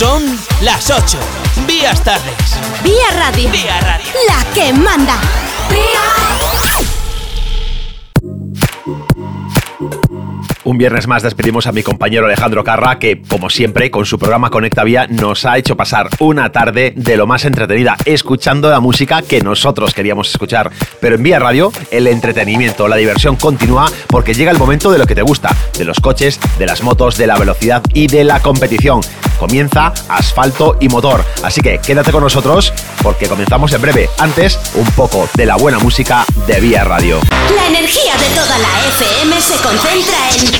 Son las 8. Vías tardes. Vía Radio. Vía Radio. La que manda. Un viernes más despedimos a mi compañero Alejandro Carra, que, como siempre, con su programa Conecta Vía, nos ha hecho pasar una tarde de lo más entretenida, escuchando la música que nosotros queríamos escuchar. Pero en Vía Radio, el entretenimiento, la diversión continúa porque llega el momento de lo que te gusta, de los coches, de las motos, de la velocidad y de la competición. Comienza asfalto y motor. Así que quédate con nosotros porque comenzamos en breve. Antes, un poco de la buena música de Vía Radio. La energía de toda la FM se concentra en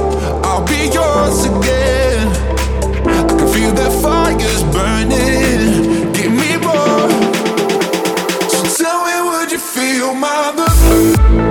I'll be yours again. I can feel that fire's burning. Give me more. So tell me, would you feel my love?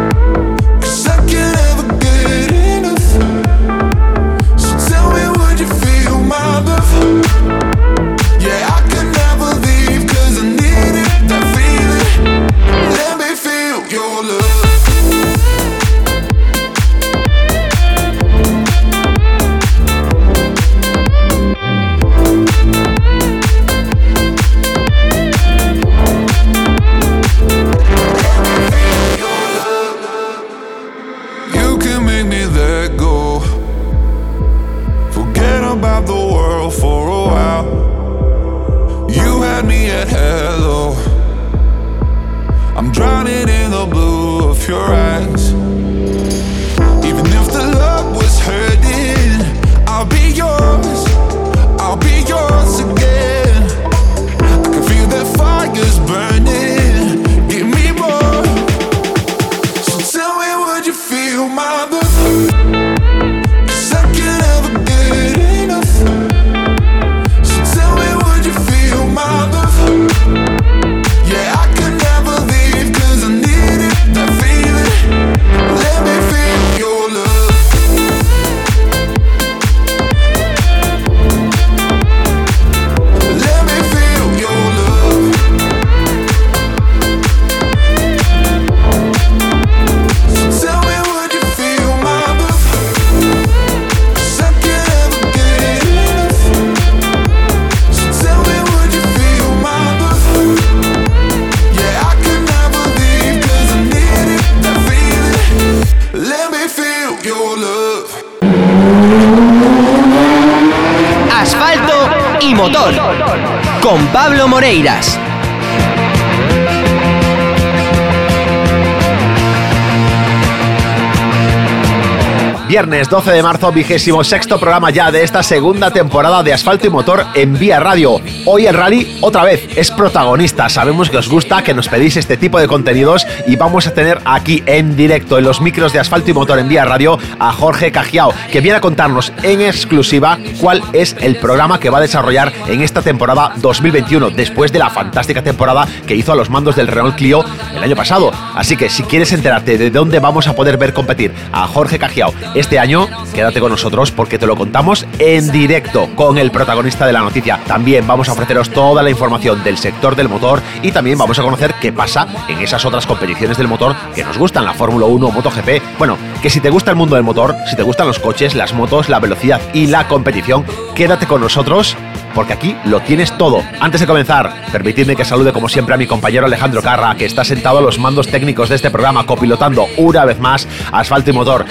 12 de marzo, vigésimo sexto programa ya de esta segunda temporada de Asfalto y Motor en Vía Radio. Hoy el rally otra vez es protagonista. Sabemos que os gusta, que nos pedís este tipo de contenidos y vamos a tener aquí en directo en los micros de Asfalto y Motor en Vía Radio a Jorge Cajiao, que viene a contarnos en exclusiva cuál es el programa que va a desarrollar en esta temporada 2021, después de la fantástica temporada que hizo a los mandos del Renault Clio el año pasado. Así que si quieres enterarte de dónde vamos a poder ver competir a Jorge Cajiao este año, quédate con nosotros porque te lo contamos en directo con el protagonista de la noticia. También vamos a ofreceros toda la información del sector del motor y también vamos a conocer qué pasa en esas otras competiciones del motor que nos gustan, la Fórmula 1, MotoGP. Bueno, que si te gusta el mundo del motor, si te gustan los coches, las motos, la velocidad y la competición, quédate con nosotros porque aquí lo tienes todo. Antes de comenzar, permitidme que salude como siempre a mi compañero Alejandro Carra, que está sentado a los mandos técnicos de este programa, copilotando una vez más Asfalto y Motor.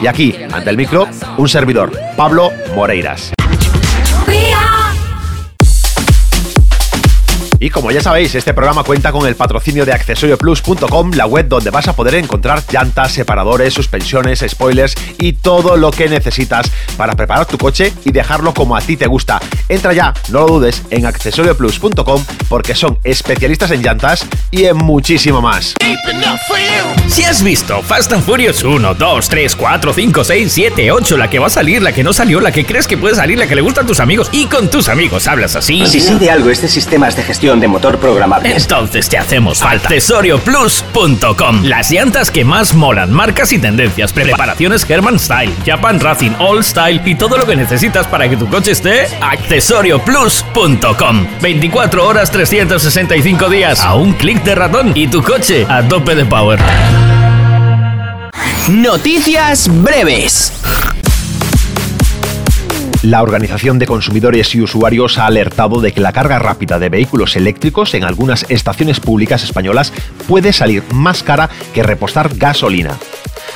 Y aquí, ante el micro, un servidor, Pablo Moreiras. Y como ya sabéis, este programa cuenta con el patrocinio de accesorioplus.com, la web donde vas a poder encontrar llantas, separadores, suspensiones, spoilers y todo lo que necesitas para preparar tu coche y dejarlo como a ti te gusta. Entra ya, no lo dudes, en accesorioplus.com porque son especialistas en llantas y en muchísimo más. Si has visto Fast and Furious 1, 2, 3, 4, 5, 6, 7, 8, la que va a salir, la que no salió, la que crees que puede salir, la que le gustan a tus amigos y con tus amigos hablas así. Si sí de algo este sistemas de gestión de motor programables. Entonces te hacemos falta. Accesorioplus.com. Las llantas que más molan, marcas y tendencias, preparaciones Herman Style, Japan Racing, All Style y todo lo que necesitas para que tu coche esté. Accesorioplus.com. 24 horas 365 días a un clic de ratón y tu coche a tope de power. Noticias breves. La Organización de Consumidores y Usuarios ha alertado de que la carga rápida de vehículos eléctricos en algunas estaciones públicas españolas puede salir más cara que repostar gasolina.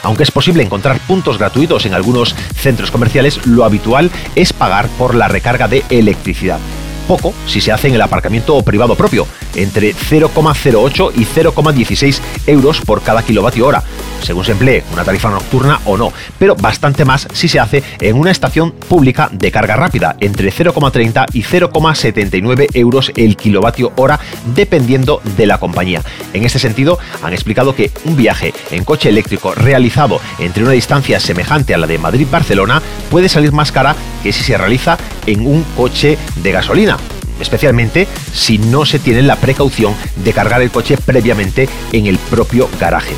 Aunque es posible encontrar puntos gratuitos en algunos centros comerciales, lo habitual es pagar por la recarga de electricidad poco si se hace en el aparcamiento privado propio, entre 0,08 y 0,16 euros por cada kilovatio hora, según se emplee una tarifa nocturna o no, pero bastante más si se hace en una estación pública de carga rápida, entre 0,30 y 0,79 euros el kilovatio hora, dependiendo de la compañía. En este sentido, han explicado que un viaje en coche eléctrico realizado entre una distancia semejante a la de Madrid-Barcelona puede salir más cara que si se realiza en un coche de gasolina especialmente si no se tiene la precaución de cargar el coche previamente en el propio garaje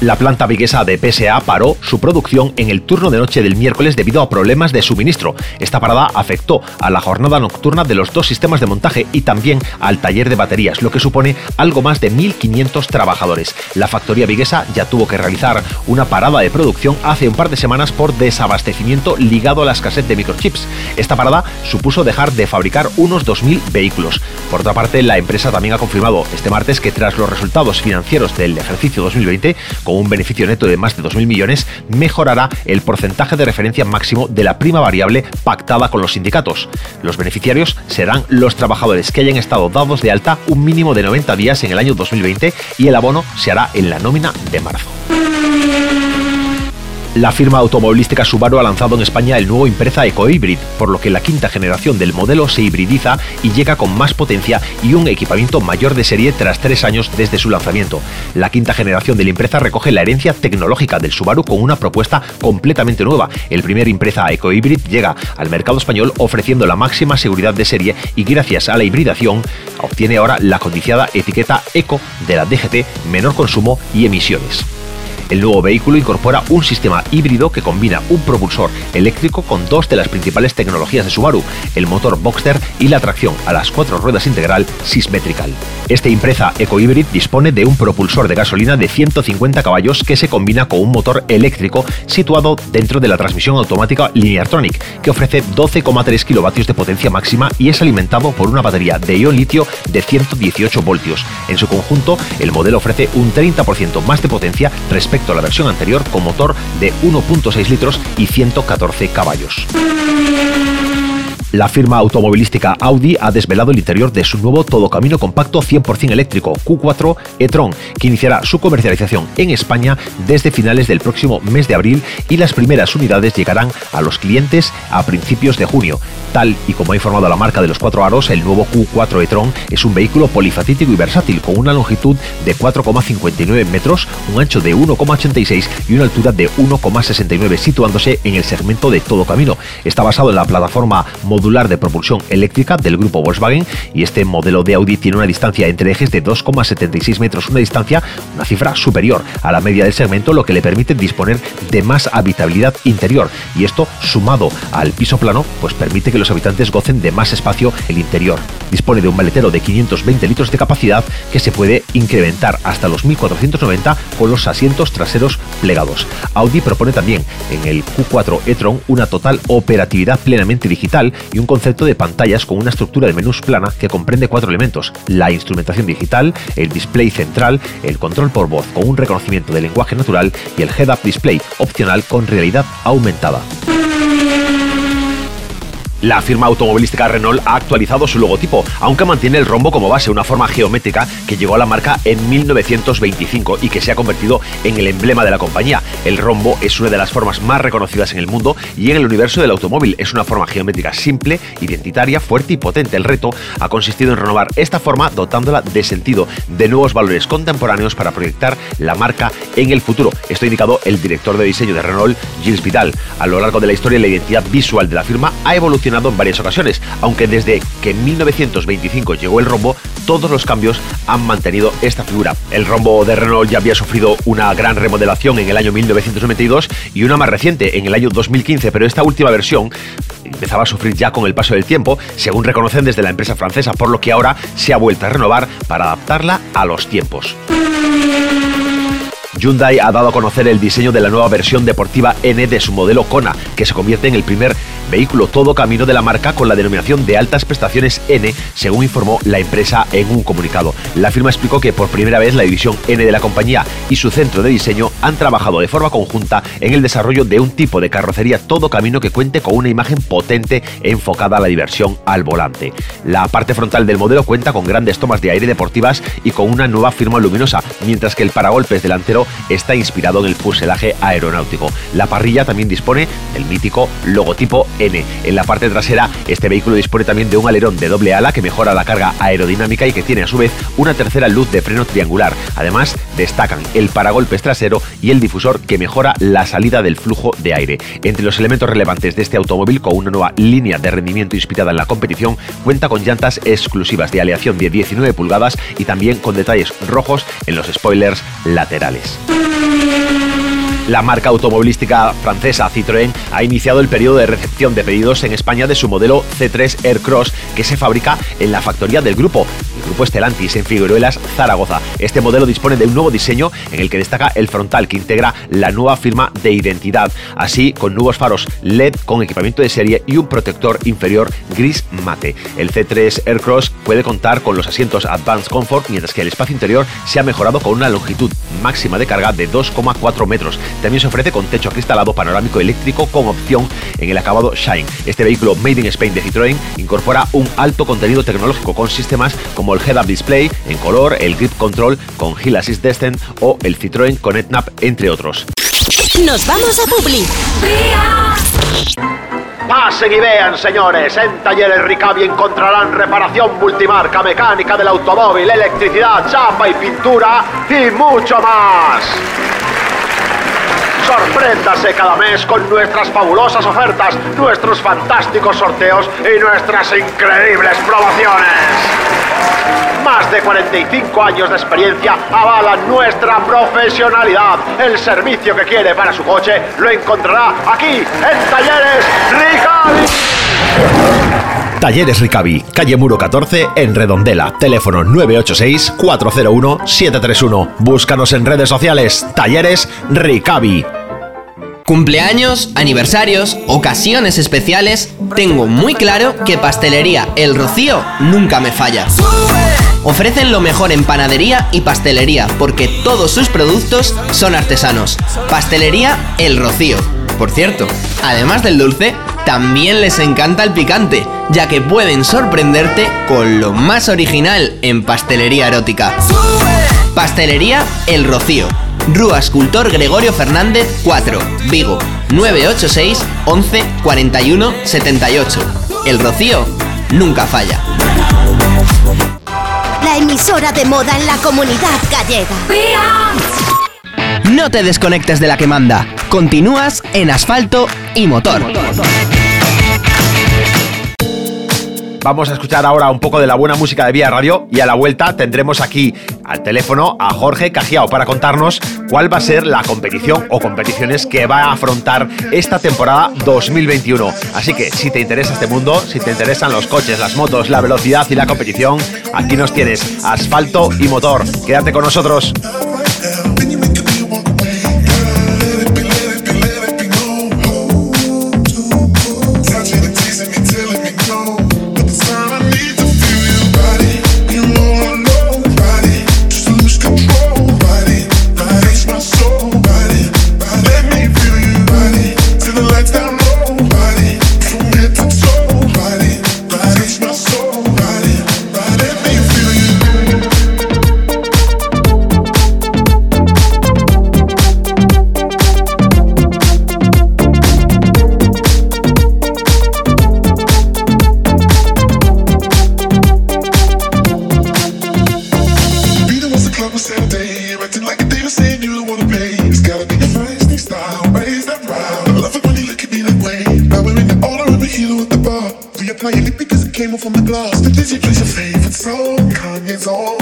la planta viguesa de PSA paró su producción en el turno de noche del miércoles debido a problemas de suministro. Esta parada afectó a la jornada nocturna de los dos sistemas de montaje y también al taller de baterías, lo que supone algo más de 1.500 trabajadores. La factoría viguesa ya tuvo que realizar una parada de producción hace un par de semanas por desabastecimiento ligado a la escasez de microchips. Esta parada supuso dejar de fabricar unos 2.000 vehículos. Por otra parte, la empresa también ha confirmado este martes que tras los resultados financieros del ejercicio 2020, un beneficio neto de más de 2.000 millones, mejorará el porcentaje de referencia máximo de la prima variable pactada con los sindicatos. Los beneficiarios serán los trabajadores que hayan estado dados de alta un mínimo de 90 días en el año 2020 y el abono se hará en la nómina de marzo. La firma automovilística Subaru ha lanzado en España el nuevo Impreza EcoHybrid, por lo que la quinta generación del modelo se hibridiza y llega con más potencia y un equipamiento mayor de serie tras tres años desde su lanzamiento. La quinta generación del Impreza recoge la herencia tecnológica del Subaru con una propuesta completamente nueva. El primer Impreza EcoHybrid llega al mercado español ofreciendo la máxima seguridad de serie y gracias a la hibridación obtiene ahora la codiciada etiqueta Eco de la DGT, menor consumo y emisiones. El nuevo vehículo incorpora un sistema híbrido que combina un propulsor eléctrico con dos de las principales tecnologías de Subaru, el motor Boxster y la tracción a las cuatro ruedas integral Sysmetrical. Este Impreza EcoHybrid dispone de un propulsor de gasolina de 150 caballos que se combina con un motor eléctrico situado dentro de la transmisión automática Lineartronic, que ofrece 12,3 kilovatios de potencia máxima y es alimentado por una batería de ion litio de 118 voltios. En su conjunto, el modelo ofrece un 30% más de potencia respecto la versión anterior con motor de 1.6 litros y 114 caballos. La firma automovilística Audi ha desvelado el interior de su nuevo todocamino compacto 100% eléctrico Q4 e-tron, que iniciará su comercialización en España desde finales del próximo mes de abril y las primeras unidades llegarán a los clientes a principios de junio. Tal y como ha informado la marca de los cuatro aros, el nuevo Q4 e-tron es un vehículo polifacético y versátil con una longitud de 4,59 metros, un ancho de 1,86 y una altura de 1,69, situándose en el segmento de todo camino. Está basado en la plataforma modular de propulsión eléctrica del grupo Volkswagen y este modelo de Audi tiene una distancia entre ejes de 2,76 metros, una distancia, una cifra superior a la media del segmento, lo que le permite disponer de más habitabilidad interior y esto sumado al piso plano, pues permite que los habitantes gocen de más espacio el interior. Dispone de un maletero de 520 litros de capacidad que se puede incrementar hasta los 1490 con los asientos traseros plegados. Audi propone también en el Q4 e-tron una total operatividad plenamente digital y un concepto de pantallas con una estructura de menús plana que comprende cuatro elementos, la instrumentación digital, el display central, el control por voz con un reconocimiento de lenguaje natural y el head-up display opcional con realidad aumentada. La firma automovilística Renault ha actualizado su logotipo, aunque mantiene el rombo como base, una forma geométrica que llegó a la marca en 1925 y que se ha convertido en el emblema de la compañía. El rombo es una de las formas más reconocidas en el mundo y en el universo del automóvil. Es una forma geométrica simple, identitaria, fuerte y potente. El reto ha consistido en renovar esta forma dotándola de sentido, de nuevos valores contemporáneos para proyectar la marca en el futuro. Esto ha indicado el director de diseño de Renault, Gilles Vidal. A lo largo de la historia, la identidad visual de la firma ha evolucionado en varias ocasiones, aunque desde que en 1925 llegó el rombo, todos los cambios han mantenido esta figura. El rombo de Renault ya había sufrido una gran remodelación en el año 1992 y una más reciente en el año 2015, pero esta última versión empezaba a sufrir ya con el paso del tiempo, según reconocen desde la empresa francesa, por lo que ahora se ha vuelto a renovar para adaptarla a los tiempos. Hyundai ha dado a conocer el diseño de la nueva versión deportiva N de su modelo Kona, que se convierte en el primer vehículo todo camino de la marca con la denominación de altas prestaciones N, según informó la empresa en un comunicado. La firma explicó que por primera vez la división N de la compañía y su centro de diseño han trabajado de forma conjunta en el desarrollo de un tipo de carrocería todo camino que cuente con una imagen potente enfocada a la diversión al volante. La parte frontal del modelo cuenta con grandes tomas de aire deportivas y con una nueva firma luminosa, mientras que el paragolpes delantero está inspirado en el fuselaje aeronáutico. La parrilla también dispone del mítico logotipo En la parte trasera, este vehículo dispone también de un alerón de doble ala que mejora la carga aerodinámica y que tiene a su vez una tercera luz de freno triangular. Además, destacan el paragolpes trasero y el difusor que mejora la salida del flujo de aire. Entre los elementos relevantes de este automóvil, con una nueva línea de rendimiento inspirada en la competición, cuenta con llantas exclusivas de aleación de 19 pulgadas y también con detalles rojos en los spoilers laterales. La marca automovilística francesa Citroën ha iniciado el periodo de recepción de pedidos en España de su modelo C3 Aircross que se fabrica en la factoría del grupo, el grupo Estelantis en Figueruelas, Zaragoza. Este modelo dispone de un nuevo diseño en el que destaca el frontal que integra la nueva firma de identidad, así con nuevos faros LED con equipamiento de serie y un protector inferior gris mate. El C3 Aircross puede contar con los asientos Advanced Comfort, mientras que el espacio interior se ha mejorado con una longitud máxima de carga de 2,4 metros. También se ofrece con techo acristalado panorámico eléctrico con opción en el acabado Shine. Este vehículo Made in Spain de Citroën incorpora un alto contenido tecnológico con sistemas como el Head-Up Display en color, el Grip Control con Hill Assist Descent o el Citroën Connect Nap, entre otros. Nos vamos a Publi. Pasen y vean, señores. En Talleres Ricavi encontrarán reparación multimarca, mecánica del automóvil, electricidad, chapa y pintura y mucho más. Sorpréndase cada mes con nuestras fabulosas ofertas, nuestros fantásticos sorteos y nuestras increíbles promociones. Más de 45 años de experiencia avalan nuestra profesionalidad. El servicio que quiere para su coche lo encontrará aquí en Talleres Ricavi. Talleres Ricavi, calle Muro 14, en Redondela. Teléfono 986-401-731. Búscanos en redes sociales. Talleres Ricavi. Cumpleaños, aniversarios, ocasiones especiales, tengo muy claro que Pastelería El Rocío nunca me falla. Ofrecen lo mejor en panadería y pastelería porque todos sus productos son artesanos. Pastelería El Rocío. Por cierto, además del dulce, también les encanta el picante, ya que pueden sorprenderte con lo más original en pastelería erótica. Pastelería El Rocío. Rúa Escultor Gregorio Fernández 4, Vigo, 986 11 41 78. El Rocío nunca falla. La emisora de moda en la comunidad gallega. No te desconectes de la que manda. Continúas en asfalto y motor. Vamos a escuchar ahora un poco de la buena música de Vía Radio y a la vuelta tendremos aquí al teléfono a Jorge Cajiao para contarnos cuál va a ser la competición o competiciones que va a afrontar esta temporada 2021. Así que si te interesa este mundo, si te interesan los coches, las motos, la velocidad y la competición, aquí nos tienes asfalto y motor. Quédate con nosotros. from the glass. The dizzy plays your favorite song. Kanye's on.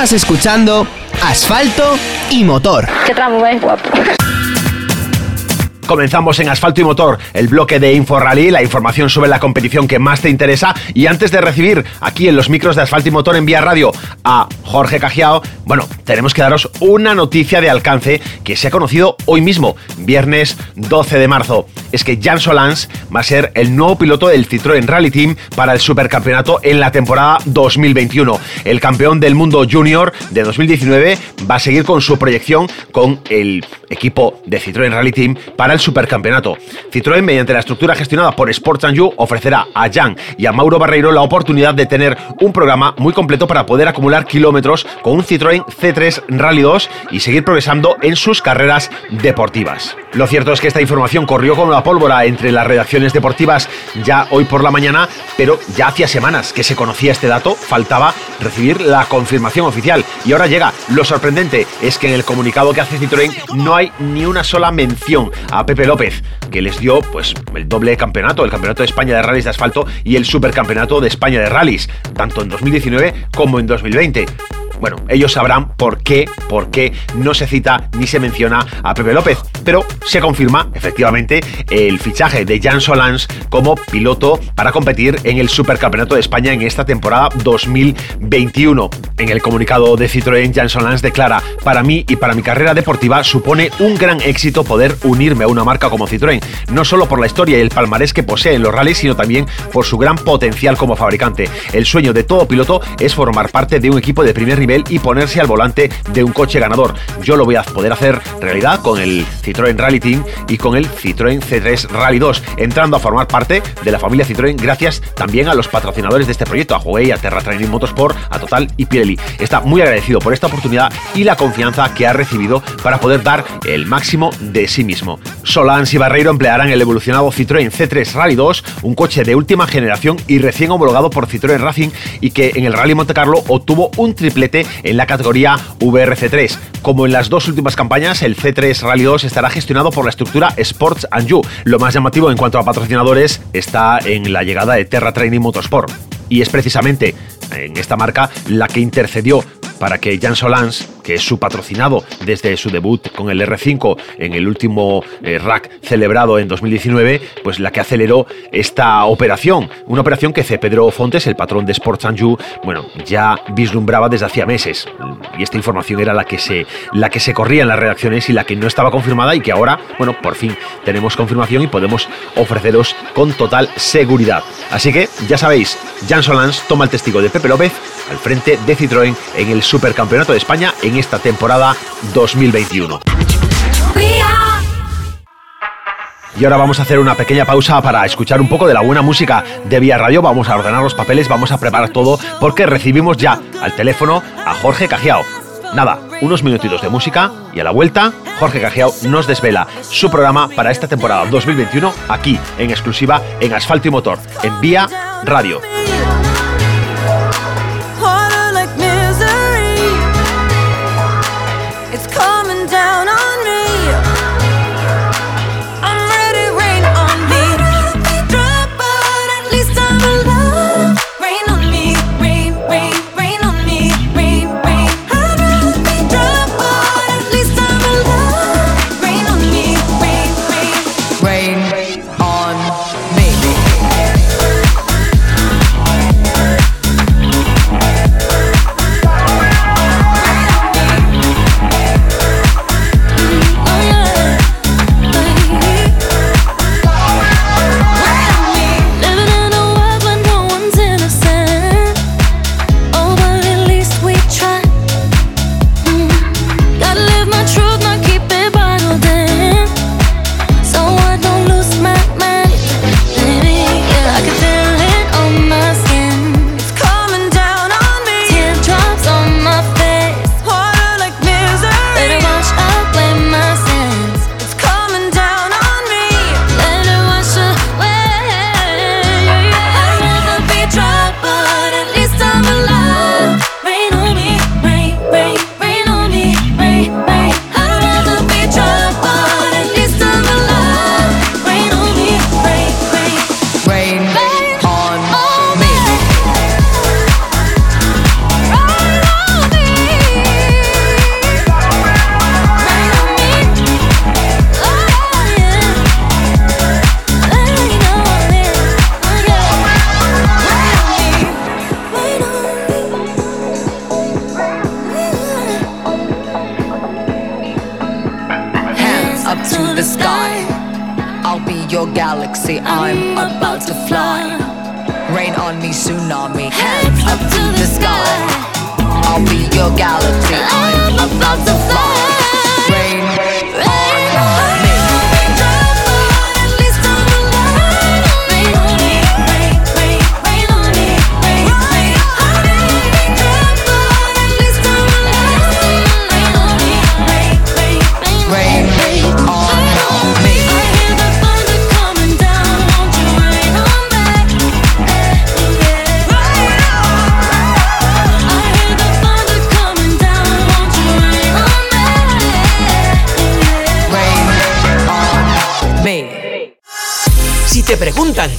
Continúas escuchando Asfalto y Motor. Qué tramo más guapo. Comenzamos en Asfalto y Motor, el bloque de InfoRally, la información sobre la competición que más te interesa. Y antes de recibir aquí en los micros de Asfalto y Motor en Vía Radio a Jorge Cajiao, bueno, tenemos que daros una noticia de alcance que se ha conocido hoy mismo, viernes 12 de marzo. Es que Jan Solans va a ser el nuevo piloto del Citroën Rally Team para el Supercampeonato en la temporada 2021. El campeón del mundo junior de 2019 va a seguir con su proyección con el equipo de Citroën Rally Team para el Supercampeonato. Citroën, mediante la estructura gestionada por Sports You, ofrecerá a Jan y a Mauro Barreiro la oportunidad de tener un programa muy completo para poder acumular kilómetros con un Citroën C3 Rally 2 y seguir progresando en sus carreras deportivas. Lo cierto es que esta información corrió como la pólvora entre las redacciones deportivas ya hoy por la mañana, pero ya hacía semanas que se conocía este dato, faltaba recibir la confirmación oficial. Y ahora llega, lo sorprendente es que en el comunicado que hace Citroën no hay ni una sola mención a Pepe López, que les dio pues el doble campeonato, el Campeonato de España de Rallys de Asfalto y el Supercampeonato de España de Rallys, tanto en 2019 como en 2020. Bueno, ellos sabrán por qué, por qué no se cita ni se menciona a Pepe López, pero se confirma efectivamente el fichaje de Jan Solans como piloto para competir en el Supercampeonato de España en esta temporada 2021. En el comunicado de Citroën, Jan Solans declara, para mí y para mi carrera deportiva supone un gran éxito poder unirme a una marca como Citroën, no solo por la historia y el palmarés que posee en los rallies, sino también por su gran potencial como fabricante. El sueño de todo piloto es formar parte de un equipo de primer nivel y ponerse al volante de un coche ganador. Yo lo voy a poder hacer realidad con el Citroën Rally Team y con el Citroën C3 Rally 2, entrando a formar parte de la familia Citroën gracias también a los patrocinadores de este proyecto, a Huawei, a Terra Training Motorsport, a Total y Pirelli. Está muy agradecido por esta oportunidad y la confianza que ha recibido para poder dar el máximo de sí mismo. Solans y Barreiro emplearán el evolucionado Citroën C3 Rally 2, un coche de última generación y recién homologado por Citroën Racing y que en el Rally Monte Carlo obtuvo un triplete en la categoría VRC3. Como en las dos últimas campañas, el C3 Rally 2 estará gestionado por la estructura Sports and You. Lo más llamativo en cuanto a patrocinadores está en la llegada de Terra Training Motorsport. Y es precisamente en esta marca la que intercedió para que Jan Solans, que es su patrocinado desde su debut con el R5 en el último eh, rack celebrado en 2019, pues la que aceleró esta operación. Una operación que C. Pedro Fontes, el patrón de Sports and You, bueno, ya vislumbraba desde hacía meses. Y esta información era la que se, la que se corría en las redacciones y la que no estaba confirmada y que ahora, bueno, por fin tenemos confirmación y podemos ofreceros con total seguridad. Así que, ya sabéis, Jan Solans toma el testigo de Pepe López al frente de Citroën en el Supercampeonato de España en esta temporada 2021. Y ahora vamos a hacer una pequeña pausa para escuchar un poco de la buena música de Vía Radio. Vamos a ordenar los papeles, vamos a preparar todo porque recibimos ya al teléfono a Jorge Cajiao. Nada, unos minutitos de música y a la vuelta, Jorge Cajiao nos desvela su programa para esta temporada 2021 aquí en exclusiva en Asfalto y Motor, en Vía Radio. It's cold.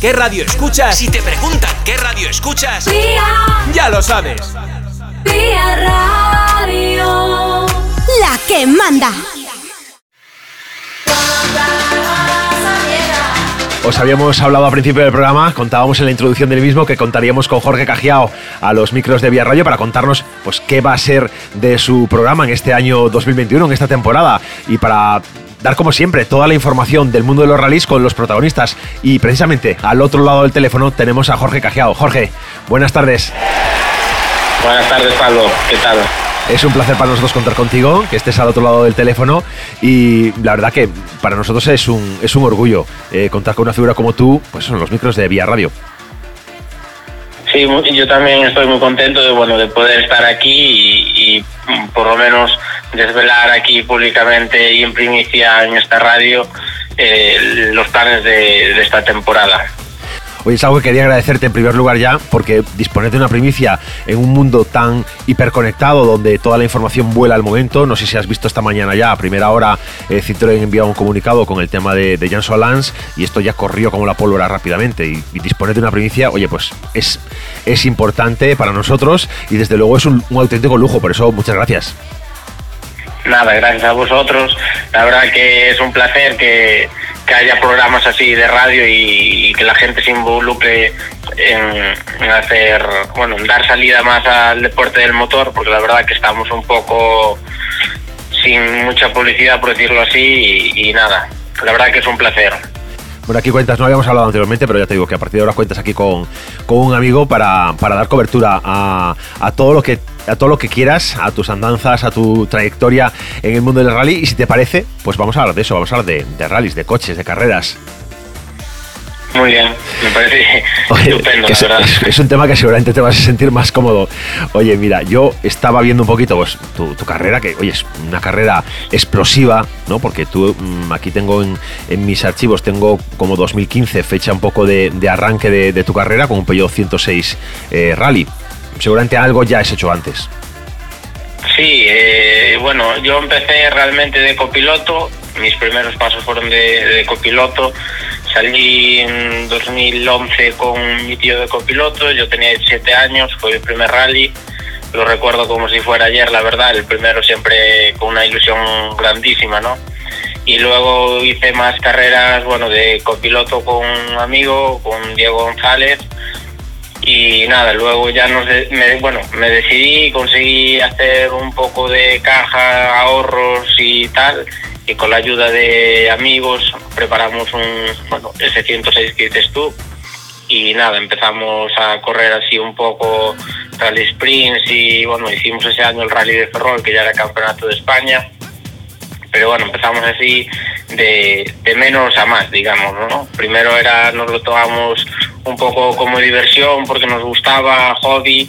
Qué radio escuchas, si te preguntan qué radio escuchas, ya lo sabes. Radio. La que manda. Os habíamos hablado al principio del programa, contábamos en la introducción del mismo que contaríamos con Jorge Cajiao a los micros de Vía Radio para contarnos pues qué va a ser de su programa en este año 2021, en esta temporada y para dar como siempre toda la información del mundo de los rallies con los protagonistas. Y precisamente al otro lado del teléfono tenemos a Jorge Cajeado. Jorge, buenas tardes. Buenas tardes, Pablo. ¿Qué tal? Es un placer para nosotros contar contigo, que estés al otro lado del teléfono y la verdad que para nosotros es un, es un orgullo eh, contar con una figura como tú, pues son los micros de Vía Radio. Sí, yo también estoy muy contento de bueno de poder estar aquí y por lo menos desvelar aquí públicamente y en primicia en esta radio eh, los planes de, esta temporada. Oye, es algo que quería agradecerte en primer lugar ya, porque disponer de una primicia en un mundo tan hiperconectado, donde toda la información vuela al momento. No sé si has visto esta mañana ya, a primera hora, eh, Citroën enviado un comunicado con el tema de, de Jan Solans y esto ya corrió como la pólvora rápidamente. Y, disponer de una primicia, oye, pues es, es importante para nosotros y desde luego es un auténtico lujo. Por eso, muchas gracias. Nada, gracias a vosotros. La verdad que es un placer que, haya programas así de radio y, que la gente se involucre en, hacer, bueno, en dar salida más al deporte del motor, porque la verdad que estamos un poco sin mucha publicidad, por decirlo así, y nada, la verdad que es un placer. Bueno, aquí cuentas, no habíamos hablado anteriormente, pero ya te digo que a partir de ahora cuentas aquí con, un amigo para, dar cobertura a, todo lo que a todo lo que quieras, a tus andanzas, a tu trayectoria en el mundo del rally. Y si te parece, pues vamos a hablar de eso, vamos a hablar de, de rallies, de coches, de carreras. Muy bien, me parece estupendo, es, verdad. Es, un tema que seguramente te vas a sentir más cómodo. Oye, mira, yo estaba viendo un poquito pues, tu, carrera, que oye, es una carrera explosiva, ¿no? Porque tú, mm, aquí tengo en, mis archivos, tengo como 2015, fecha un poco de, arranque de, tu carrera con un Peugeot 106 eh, Rally. Seguramente algo ya has hecho antes. Sí, eh, bueno, yo empecé realmente de copiloto, mis primeros pasos fueron de copiloto Salí en 2011 con mi tío de copiloto, yo tenía 17 años, fue mi primer rally, lo recuerdo como si fuera ayer, la verdad, el primero siempre con una ilusión grandísima, ¿no? Y luego hice más carreras, bueno, de copiloto con un amigo, con Diego González, y nada, luego ya no sé, me, bueno, me decidí, conseguí hacer un poco de caja, ahorros y tal, y con la ayuda de amigos preparamos un, bueno, ese 106 que dices tú y nada, empezamos a correr así un poco rally sprints y bueno, hicimos ese año el rally de Ferrol que ya era campeonato de España pero bueno, empezamos así de, de menos a más, digamos, ¿no? Primero era, nos lo tomamos un poco como diversión porque nos gustaba, hobby,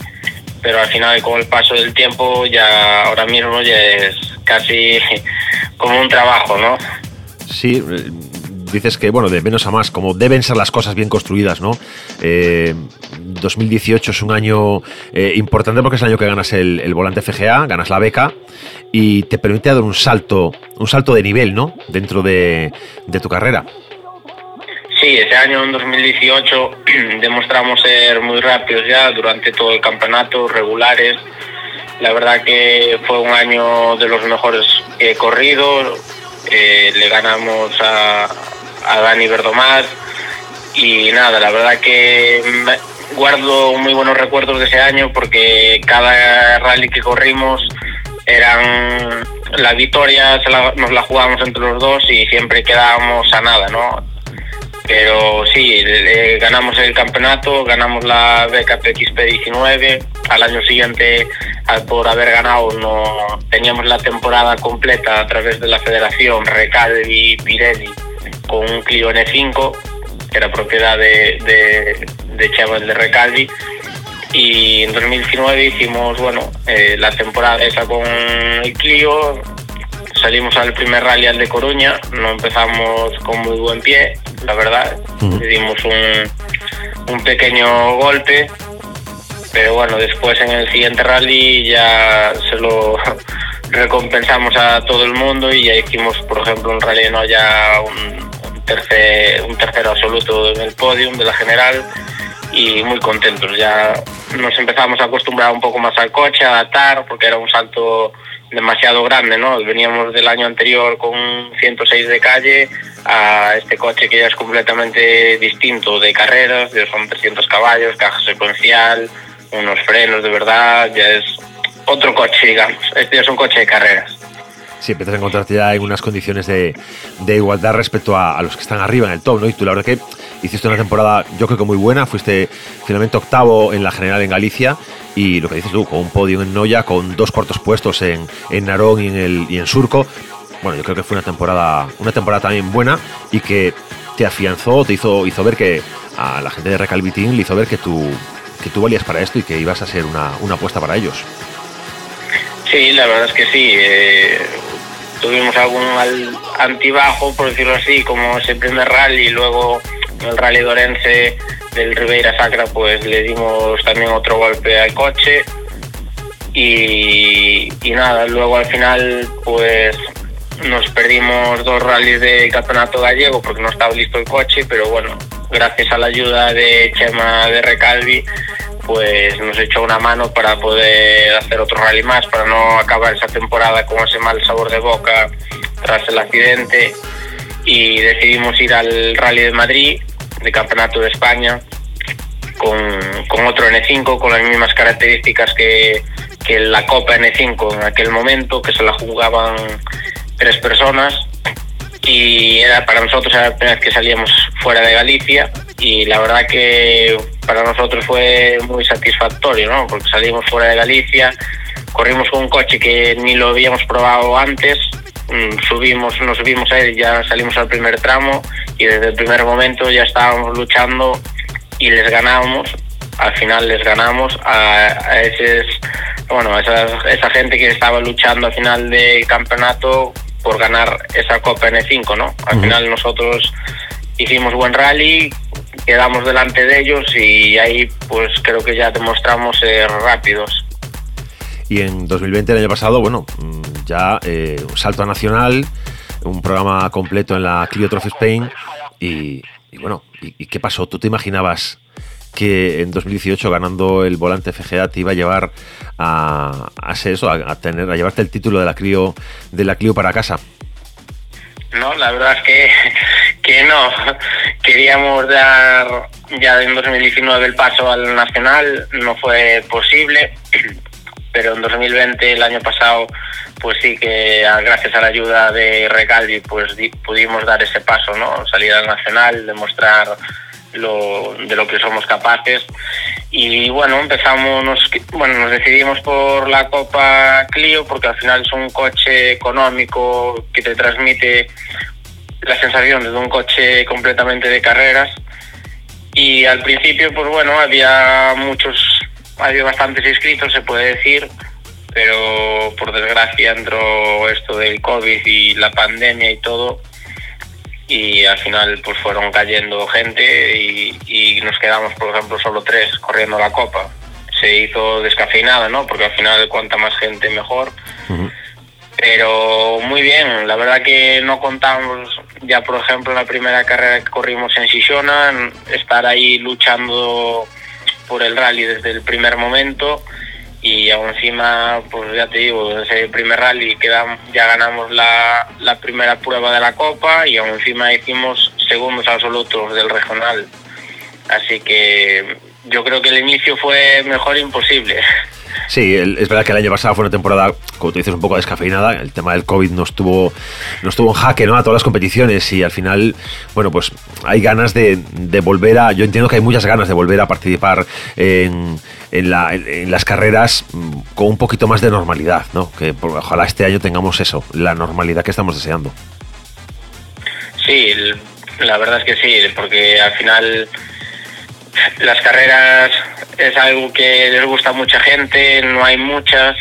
pero al final con el paso del tiempo ya ahora mismo ya es casi como un trabajo, ¿no? Sí, eh, dices que, bueno, de menos a más, como deben ser las cosas bien construidas, ¿no? 2018 eh, es un año eh, importante porque es el año que ganas el, volante FGA, ganas la beca y te permite dar un salto, un salto de nivel, ¿no? Dentro de, tu carrera. Sí, ese año en 2018 demostramos ser muy rápidos ya durante todo el campeonato, regulares, la verdad que fue un año de los mejores que he corrido. Eh, le ganamos a, a Dani Verdomar. Y nada, la verdad que guardo muy buenos recuerdos de ese año porque cada rally que corrimos eran la victoria nos la jugábamos entre los dos y siempre quedábamos a nada, ¿no? Pero sí, ganamos el campeonato, ganamos la beca PXP 19, al año siguiente por haber ganado no teníamos la temporada completa a través de la federación Recalvi Pirelli con un Clio N5 que era propiedad de, de, de Chaval de Recalvi. Y en 2019 hicimos bueno eh, la temporada esa con el Clio. Salimos al primer rally al de Coruña no empezamos con muy buen pie la verdad. Dimos un, un pequeño golpe pero bueno, después en el siguiente rally ya se lo recompensamos a todo el mundo y ya hicimos, por ejemplo, un rally no ya un, tercer, un tercero absoluto en el podium de la general y muy contentos. Ya nos empezamos a acostumbrar un poco más al coche, a adaptar, porque era un salto demasiado grande, ¿no? Veníamos del año anterior con 106 de calle a este coche que ya es completamente distinto de carreras, son 300 caballos, caja secuencial, unos frenos de verdad, ya es otro coche, digamos. Este es un coche de carreras. Sí, empiezas a encontrarte ya en unas condiciones de, igualdad respecto a, los que están arriba en el top, ¿no? Y tú la verdad que hiciste una temporada, yo creo que muy buena, fuiste finalmente octavo en la general en Galicia y lo que dices tú, con un podio en Noya, con dos cuartos puestos en, en Narón y en, el, y en Surco. Bueno, yo creo que fue una temporada, una temporada también buena y que te afianzó, te hizo, hizo ver que a la gente de Recalvitín le hizo ver que tú que tú valías para esto y que ibas a ser una, apuesta para ellos. Sí, la verdad es que sí. Eh, tuvimos algún antibajo, por decirlo así, como ese primer rally y luego el rally dorense del Ribeira Sacra, pues le dimos también otro golpe al coche. Y, y nada, luego al final, pues nos perdimos dos rallies de campeonato gallego porque no estaba listo el coche, pero bueno, gracias a la ayuda de Chema de Recalvi, pues nos echó una mano para poder hacer otro rally más, para no acabar esa temporada con ese mal sabor de boca tras el accidente. Y decidimos ir al Rally de Madrid, de Campeonato de España, con, otro N5, con las mismas características que, que la Copa N5 en aquel momento, que se la jugaban tres personas y era para nosotros era la primera vez que salíamos fuera de Galicia y la verdad que para nosotros fue muy satisfactorio, ¿no? Porque salimos fuera de Galicia, corrimos con un coche que ni lo habíamos probado antes, mm, subimos, nos subimos a él, ya salimos al primer tramo y desde el primer momento ya estábamos luchando y les ganábamos. Al final les ganamos a, a bueno, esa, esa gente que estaba luchando al final del campeonato por ganar esa Copa N5, ¿no? Al final nosotros hicimos buen rally, quedamos delante de ellos y ahí pues creo que ya demostramos ser rápidos. Y en 2020, el año pasado, bueno, mm, ya eh, un salto a nacional, un programa completo en la Clio Trophy Spain y, bueno, ¿y, qué pasó? ¿Tú te imaginabas que en 2018 ganando el volante FGA te iba a llevar a, a eso, a, tener, a llevarte el título de la Clio, de la Clio para casa? No, la verdad es que, que no. Queríamos dar ya en 2019 el paso al nacional, no fue posible, pero en 2020, el año pasado, pues sí que gracias a la ayuda de Recalvi, pues pudimos dar ese paso, ¿no? Salir al nacional, demostrar lo, de lo que somos capaces. Y bueno, empezamos, nos, bueno, nos decidimos por la Copa Clio porque al final es un coche económico que te transmite la sensación de un coche completamente de carreras. Y al principio, pues bueno, había muchos, había bastantes inscritos, se puede decir, pero por desgracia entró esto del COVID y la pandemia y todo, y al final pues fueron cayendo gente y, nos quedamos por ejemplo solo tres corriendo la copa. Se hizo descafeinada no porque al final cuanta más gente mejor. Pero muy bien la verdad que no contamos ya por ejemplo en la primera carrera que corrimos en Sishona estar ahí luchando por el rally desde el primer momento y aún encima, pues ya te digo, ese primer rally quedamos, ya ganamos la, la primera prueba de la Copa y aún encima hicimos segundos absolutos del regional. Así que yo creo que el inicio fue mejor imposible. Sí, es verdad que el año pasado fue una temporada, como tú dices, un poco descafeinada. El tema del COVID nos tuvo, nos tuvo en jaque ¿no? a todas las competiciones y al final, bueno, pues hay ganas de, de volver a. Yo entiendo que hay muchas ganas de volver a participar en, en, la, en, las carreras mm, con un poquito más de normalidad, ¿no? Que ojalá este año tengamos eso, la normalidad que estamos deseando. Sí, la verdad es que sí, porque al final las carreras es algo que les gusta a mucha gente, no hay muchas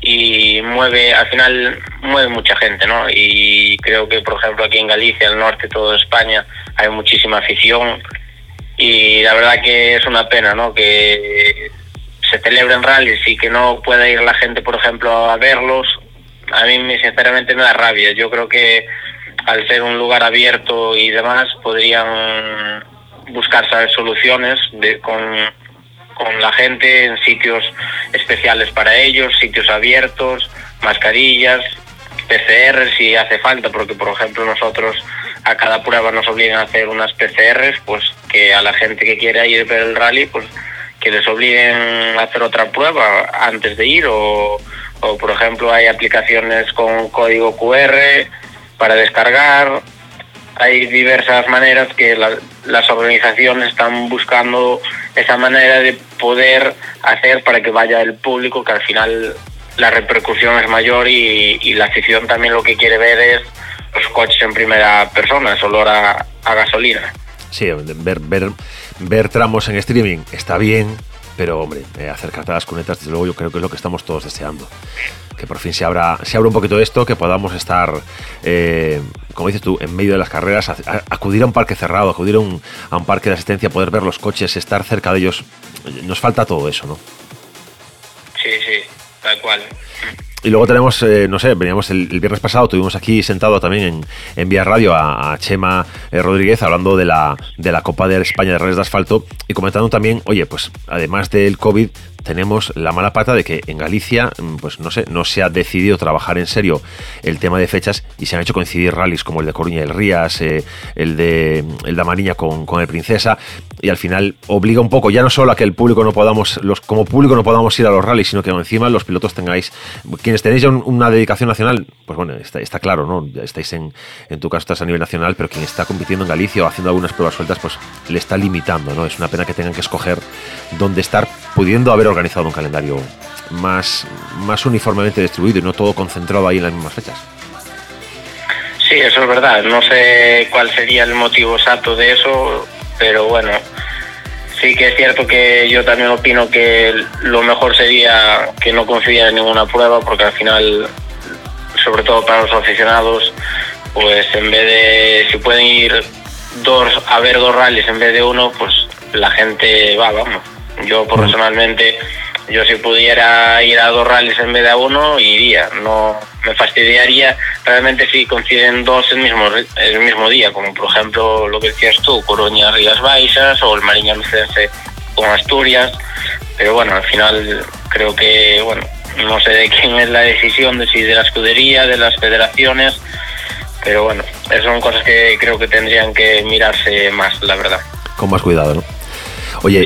y mueve, al final mueve mucha gente, ¿no? Y creo que, por ejemplo, aquí en Galicia, el norte, todo España, hay muchísima afición y la verdad que es una pena, ¿no? Que se celebren rallies y que no pueda ir la gente, por ejemplo, a verlos. A mí, sinceramente, me da rabia. Yo creo que al ser un lugar abierto y demás, podrían buscar soluciones de, con, con la gente en sitios especiales para ellos, sitios abiertos, mascarillas, PCR si hace falta, porque por ejemplo nosotros a cada prueba nos obligan a hacer unas PCRs, pues que a la gente que quiere ir ver el rally, pues que les obliguen a hacer otra prueba antes de ir o, o por ejemplo hay aplicaciones con código QR para descargar hay diversas maneras que las organizaciones están buscando esa manera de poder hacer para que vaya el público, que al final la repercusión es mayor y, la afición también lo que quiere ver es los coches en primera persona, es olor a, gasolina. Sí, ver, ver, ver tramos en streaming está bien, pero hombre, eh, acercarte a las cunetas, desde luego yo creo que es lo que estamos todos deseando que por fin se abra, se abra un poquito esto, que podamos estar, eh, como dices tú, en medio de las carreras, acudir a un parque cerrado, acudir a un, a un parque de asistencia, poder ver los coches, estar cerca de ellos. Nos falta todo eso, ¿no? Sí, sí, tal cual. Y luego tenemos, eh, no sé, veníamos el, viernes pasado, tuvimos aquí sentado también en, en Vía Radio a, Chema eh, Rodríguez hablando de la, de la Copa de España de Redes de Asfalto y comentando también, oye, pues además del COVID, tenemos la mala pata de que en Galicia, mm, pues no sé, no se ha decidido trabajar en serio el tema de fechas y se han hecho coincidir rallies como el de Coruña y el Rías, eh, el de el de con, con, el Princesa, y al final obliga un poco, ya no solo a que el público no podamos, los, como público no podamos ir a los rallies, sino que encima los pilotos tengáis, quienes tenéis ya una dedicación nacional, pues bueno, está, está claro, ¿no? Ya estáis en, en tu caso estás a nivel nacional, pero quien está compitiendo en Galicia o haciendo algunas pruebas sueltas, pues le está limitando, ¿no? Es una pena que tengan que escoger dónde estar, pudiendo haber organizado un calendario más, más uniformemente distribuido y no todo concentrado ahí en las mismas fechas. Sí, eso es verdad. No sé cuál sería el motivo exacto de eso, pero bueno, sí que es cierto que yo también opino que lo mejor sería que no confíe en ninguna prueba, porque al final, sobre todo para los aficionados, pues en vez de, si pueden ir dos a ver dos rallies en vez de uno, pues la gente va, vamos. Yo personalmente, yo si pudiera ir a dos rallies en vez de a uno, iría. No me fastidiaría realmente si coinciden dos el mismo el mismo día, como por ejemplo lo que decías tú, Coruña Rías Baixas o el Mariña Lucense con Asturias. Pero bueno, al final creo que, bueno, no sé de quién es la decisión, de si de la escudería, de las federaciones, pero bueno, esas son cosas que creo que tendrían que mirarse más, la verdad. Con más cuidado, ¿no? Oye,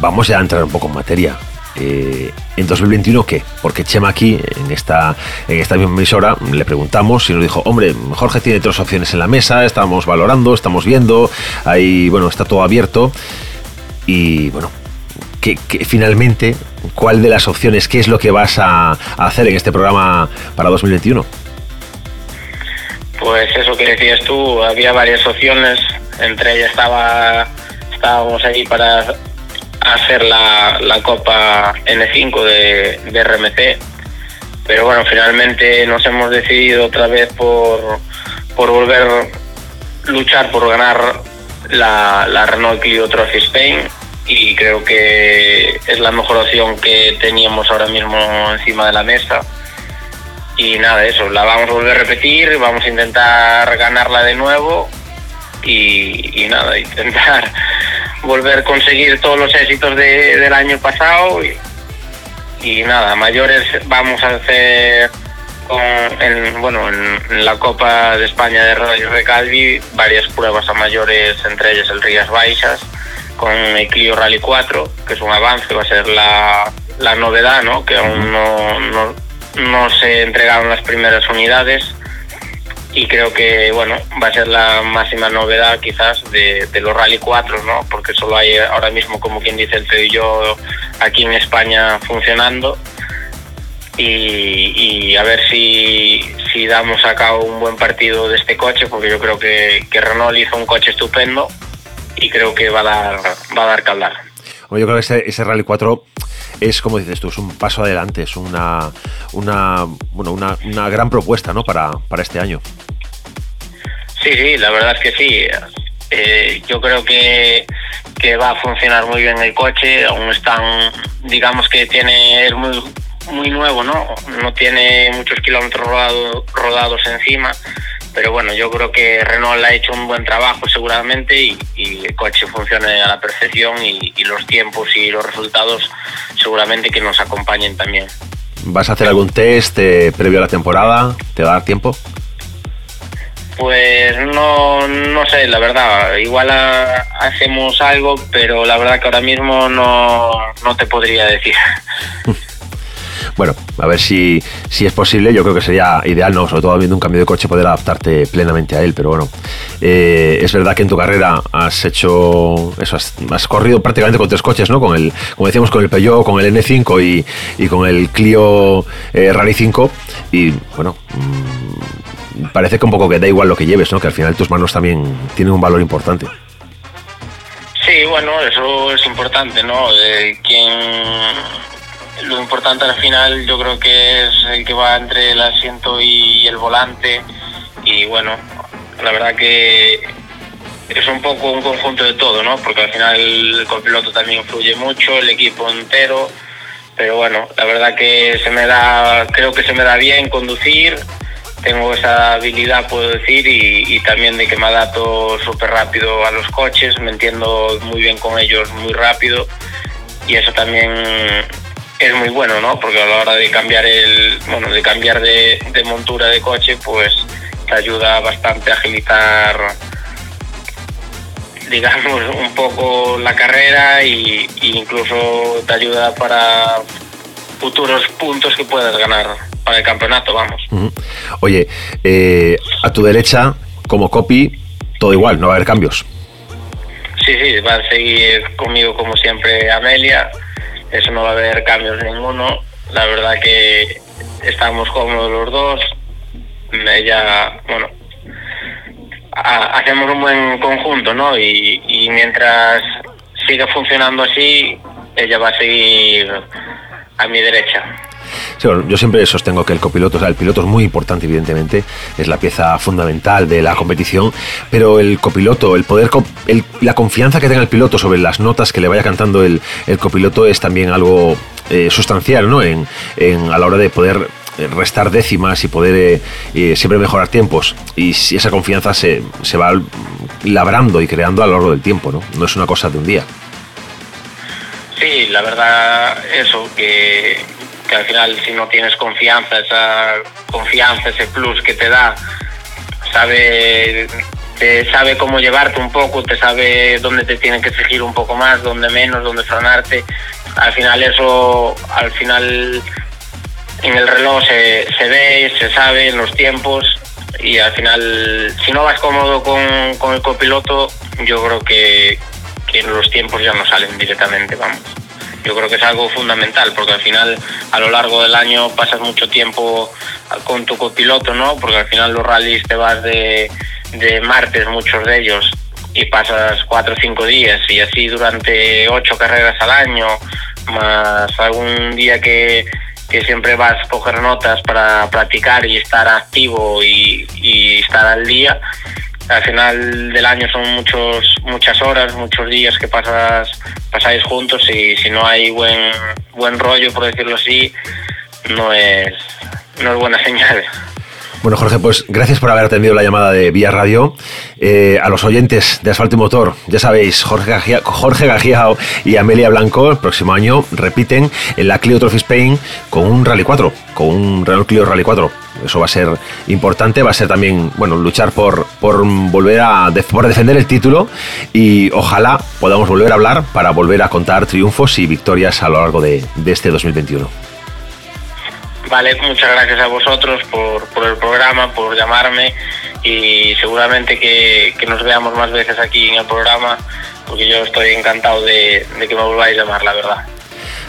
vamos ya a entrar un poco en materia. Eh, ¿En 2021 qué? Porque Chema aquí, en esta, en esta misma emisora, le preguntamos y nos dijo, hombre, Jorge tiene tres opciones en la mesa, estamos valorando, estamos viendo, ahí, bueno, está todo abierto. Y bueno, que, finalmente, ¿cuál de las opciones, qué es lo que vas a, a hacer en este programa para 2021? Pues eso que decías tú, había varias opciones, entre ellas estaba estábamos ahí para hacer la, la Copa N5 de, de, RMC, pero bueno, finalmente nos hemos decidido otra vez por, por volver a luchar por ganar la, la Renault Clio Trophy Spain. Y creo que es la mejor opción que teníamos ahora mismo encima de la mesa. Y nada, eso, la vamos a volver a repetir, vamos a intentar ganarla de nuevo y, nada, intentar volver a conseguir todos los éxitos del año pasado y, nada, mayores vamos a hacer con, en, bueno, en, la Copa de España de Radio Recalvi varias pruebas a mayores, entre ellas el Rías Baixas, con el Clio Rally 4, que es un avance, va a ser la, la novedad, ¿no? que aún no no se entregaron las primeras unidades y creo que bueno va a ser la máxima novedad quizás de, los Rally 4, ¿no? porque solo hay ahora mismo, como quien dice, el yo aquí en España funcionando y, a ver si, si damos a cabo un buen partido de este coche, porque yo creo que, que Renault hizo un coche estupendo y creo que va a dar, va a dar hablar. yo creo que ese, ese Rally 4 es, como dices tú, es un paso adelante, es una, una, bueno, una, una gran propuesta ¿no? para, para este año. Sí, sí, la verdad es que sí. Eh, yo creo que, que va a funcionar muy bien el coche, aún están, digamos que tiene, es muy, muy nuevo, ¿no? No tiene muchos kilómetros rodados encima pero bueno, yo creo que Renault ha hecho un buen trabajo seguramente y, el coche funcione a la perfección y, los tiempos y los resultados seguramente que nos acompañen también. ¿Vas a hacer algún test eh, previo a la temporada? ¿Te va a dar tiempo? Pues no, no sé, la verdad. Igual hacemos algo, pero la verdad que ahora mismo no, no te podría decir. bueno, a ver si, si es posible. Yo creo que sería ideal, ¿no? Sobre todo viendo un cambio de coche, poder adaptarte plenamente a él. Pero bueno, eh, es verdad que en tu carrera has hecho eso, has, corrido prácticamente con tres coches, ¿no? Con el, como decíamos, con el Peugeot, con el N5 y, con el Clio eh, Rally 5. Y bueno. Mm, parece que un poco que da igual lo que lleves, ¿no? Que al final tus manos también tienen un valor importante. Sí, bueno, eso es importante, ¿no? Lo importante al final yo creo que es el que va entre el asiento y el volante y bueno, la verdad que es un poco un conjunto de todo, ¿no? Porque al final el copiloto también influye mucho, el equipo entero, pero bueno, la verdad que se me da, creo que se me da bien conducir, tengo esa habilidad, puedo decir, y, y también de que me adapto súper rápido a los coches, me entiendo muy bien con ellos muy rápido y eso también es muy bueno, ¿no? Porque a la hora de cambiar el, bueno, de cambiar de, montura de coche, pues te ayuda bastante a agilizar, digamos, un poco la carrera y, incluso te ayuda para futuros puntos que puedas ganar para el campeonato, vamos. Oye, eh, a tu derecha, como copy, todo igual, no va a haber cambios. Sí, sí, va a seguir conmigo como siempre Amelia eso no va a haber cambios ninguno. La verdad que estamos cómodos los dos. ella, bueno, hacemos un buen conjunto, ¿no? Y, y mientras siga funcionando así, ella va a seguir a mi derecha yo siempre sostengo que el copiloto, o sea, el piloto es muy importante, evidentemente, es la pieza fundamental de la competición, pero el copiloto, el poder, la confianza que tenga el piloto sobre las notas que le vaya cantando el, copiloto es también algo eh, sustancial, ¿no? En, a la hora de poder eh, restar décimas y poder eh, siempre mejorar tiempos. Y si esa confianza se, se va labrando y creando a lo largo del tiempo, ¿no? No es una cosa de un día. Sí, la verdad, eso, que, que al final si no tienes confianza, esa confianza, ese plus que te da, sabe, te sabe cómo llevarte un poco, te sabe dónde te tiene que exigir un poco más, dónde menos, dónde frenarte. Al final eso, al final en el reloj se, se ve, se sabe en los tiempos y al final si no vas cómodo con, con el copiloto, yo creo que, que los tiempos ya no salen directamente, vamos yo creo que es algo fundamental porque al final a lo largo del año pasas mucho tiempo con tu copiloto, ¿no? Porque al final los rallies te vas de, martes, muchos de ellos, y pasas cuatro o cinco días y así durante ocho carreras al año, más algún día que, siempre vas a coger notas para practicar y estar activo y, y estar al día al final del año son muchos muchas horas, muchos días que pasas pasáis juntos y si no hay buen buen rollo por decirlo así, no es no es buena señal. Bueno, Jorge, pues gracias por haber atendido la llamada de Vía Radio. Eh, a los oyentes de Asfalto y Motor, ya sabéis, Jorge, Jorge Gajiao y Amelia Blanco el próximo año repiten en la Clio Trophy Spain con un Rally 4, con un Renault Clio Rally 4. Eso va a ser importante, va a ser también, bueno, luchar por, por volver a por defender el título y ojalá podamos volver a hablar para volver a contar triunfos y victorias a lo largo de, de este 2021. Vale, muchas gracias a vosotros por, por el programa, por llamarme y seguramente que, que, nos veamos más veces aquí en el programa porque yo estoy encantado de, de que me volváis a llamar, la verdad.